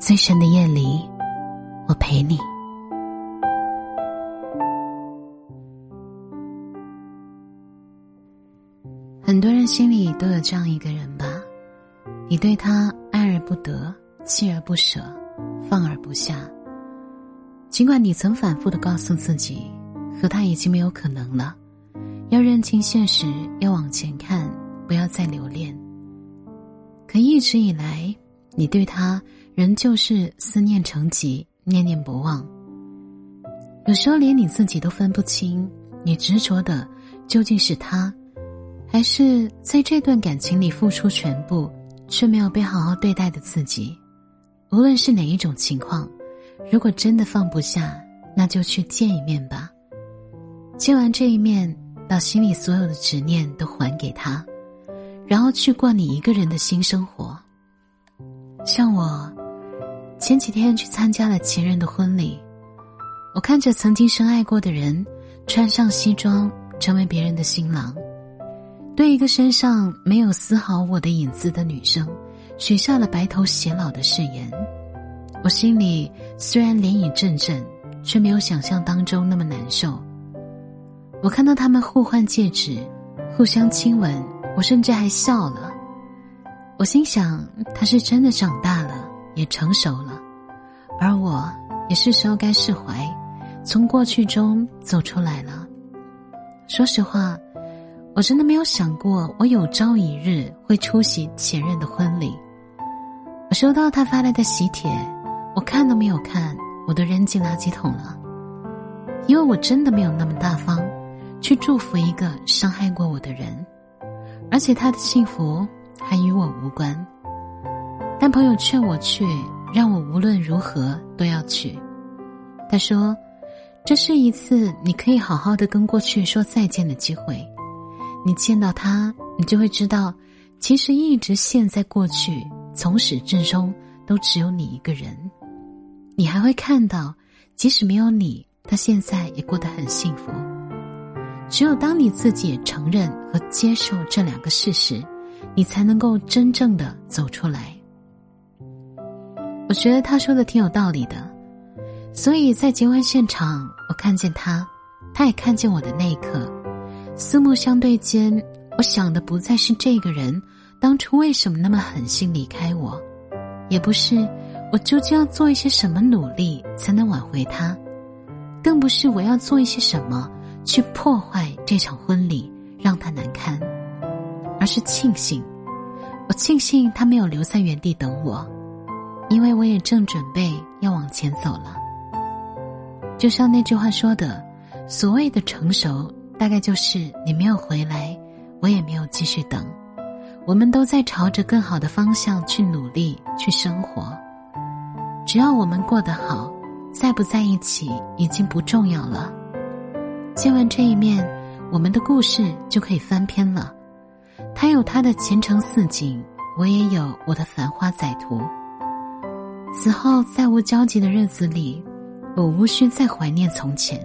最深的夜里，我陪你。很多人心里都有这样一个人吧，你对他爱而不得，弃而不舍，放而不下。尽管你曾反复的告诉自己，和他已经没有可能了，要认清现实，要往前看，不要再留恋。可一直以来，你对他。仍旧是思念成疾，念念不忘。有时候连你自己都分不清，你执着的究竟是他，还是在这段感情里付出全部却没有被好好对待的自己。无论是哪一种情况，如果真的放不下，那就去见一面吧。见完这一面，把心里所有的执念都还给他，然后去过你一个人的新生活。像我。前几天去参加了前任的婚礼，我看着曾经深爱过的人穿上西装成为别人的新郎，对一个身上没有丝毫我的影子的女生许下了白头偕老的誓言。我心里虽然涟漪阵阵，却没有想象当中那么难受。我看到他们互换戒指，互相亲吻，我甚至还笑了。我心想，他是真的长大了。也成熟了，而我也是时候该释怀，从过去中走出来了。说实话，我真的没有想过我有朝一日会出席前任的婚礼。我收到他发来的喜帖，我看都没有看，我都扔进垃圾桶了，因为我真的没有那么大方，去祝福一个伤害过我的人，而且他的幸福还与我无关。但朋友劝我去，让我无论如何都要去。他说：“这是一次你可以好好的跟过去说再见的机会。你见到他，你就会知道，其实一直陷在过去，从始至终都只有你一个人。你还会看到，即使没有你，他现在也过得很幸福。只有当你自己也承认和接受这两个事实，你才能够真正的走出来。”我觉得他说的挺有道理的，所以在结婚现场，我看见他，他也看见我的那一刻，四目相对间，我想的不再是这个人当初为什么那么狠心离开我，也不是我究竟要做一些什么努力才能挽回他，更不是我要做一些什么去破坏这场婚礼让他难堪，而是庆幸，我庆幸他没有留在原地等我。因为我也正准备要往前走了，就像那句话说的，所谓的成熟，大概就是你没有回来，我也没有继续等，我们都在朝着更好的方向去努力去生活。只要我们过得好，在不在一起已经不重要了。见完这一面，我们的故事就可以翻篇了。他有他的前程似锦，我也有我的繁花载途。此后再无交集的日子里，我无需再怀念从前。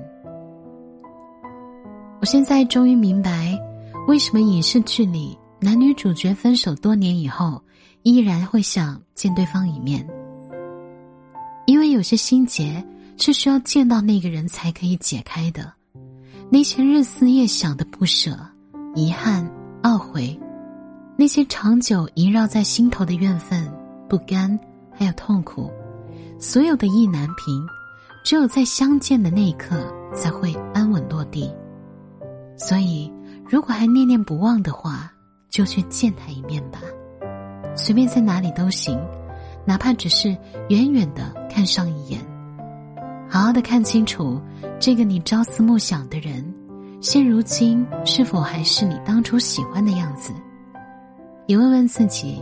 我现在终于明白，为什么影视剧里男女主角分手多年以后，依然会想见对方一面。因为有些心结是需要见到那个人才可以解开的，那些日思夜想的不舍、遗憾、懊悔，那些长久萦绕在心头的怨愤、不甘。还有痛苦，所有的意难平，只有在相见的那一刻才会安稳落地。所以，如果还念念不忘的话，就去见他一面吧，随便在哪里都行，哪怕只是远远的看上一眼，好好的看清楚这个你朝思暮想的人，现如今是否还是你当初喜欢的样子？也问问自己，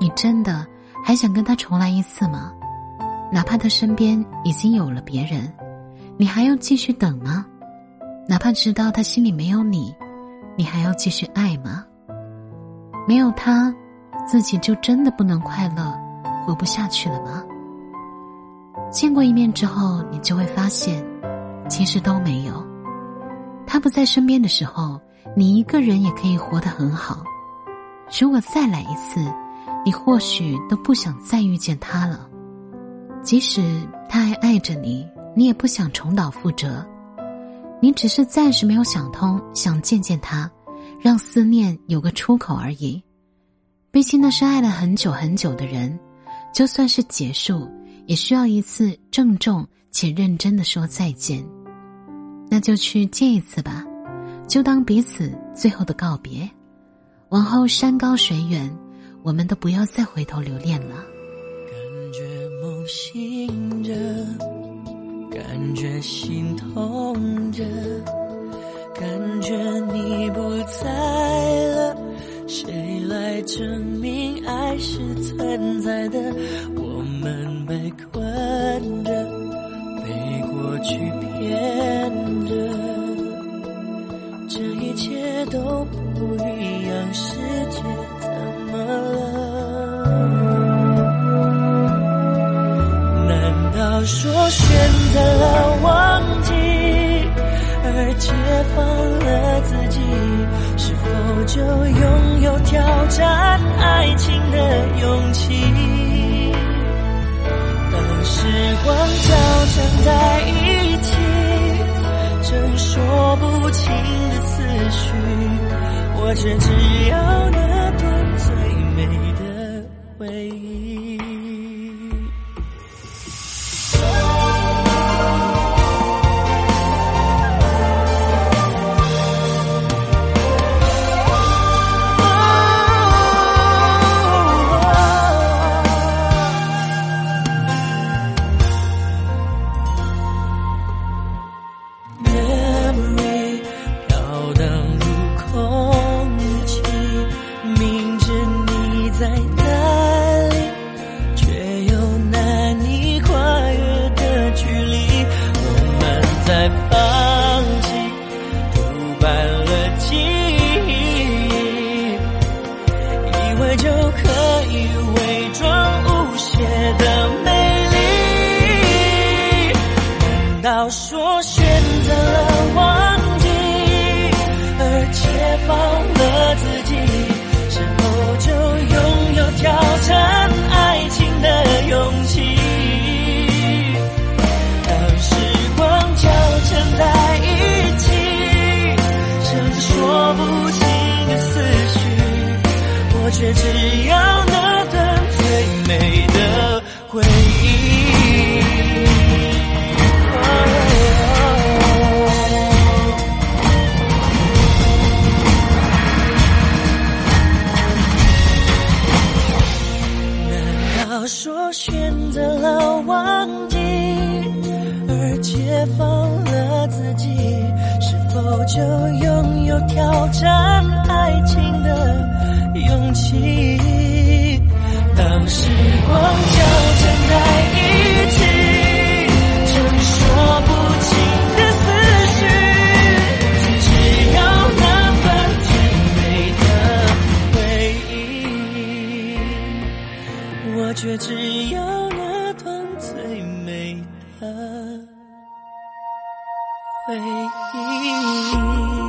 你真的。还想跟他重来一次吗？哪怕他身边已经有了别人，你还要继续等吗？哪怕知道他心里没有你，你还要继续爱吗？没有他，自己就真的不能快乐，活不下去了吗？见过一面之后，你就会发现，其实都没有。他不在身边的时候，你一个人也可以活得很好。如果再来一次，你或许都不想再遇见他了。即使他还爱着你，你也不想重蹈覆辙。你只是暂时没有想通，想见见他，让思念有个出口而已。毕竟那是爱了很久很久的人，就算是结束。也需要一次郑重且认真的说再见，那就去见一次吧，就当彼此最后的告别。往后山高水远，我们都不要再回头留恋了。感觉梦醒着，感觉心痛着，感觉你不在了，谁来证明爱是存在的？我们。被困着，被过去骗说选择了忘记，而解放了自己，是否就拥有挑战爱情的勇气？当时光交缠在一起，正说不清的思绪，我却只要那段最美的回忆。要说选择了忘记，而解放了自己，是否就拥有挑战爱情的勇气？当时光交缠在一起，剩说不清的思绪，我却只说选择了忘记，而解放了自己，是否就拥有挑战爱情的勇气？当时光交缠在只要那段最美的回忆。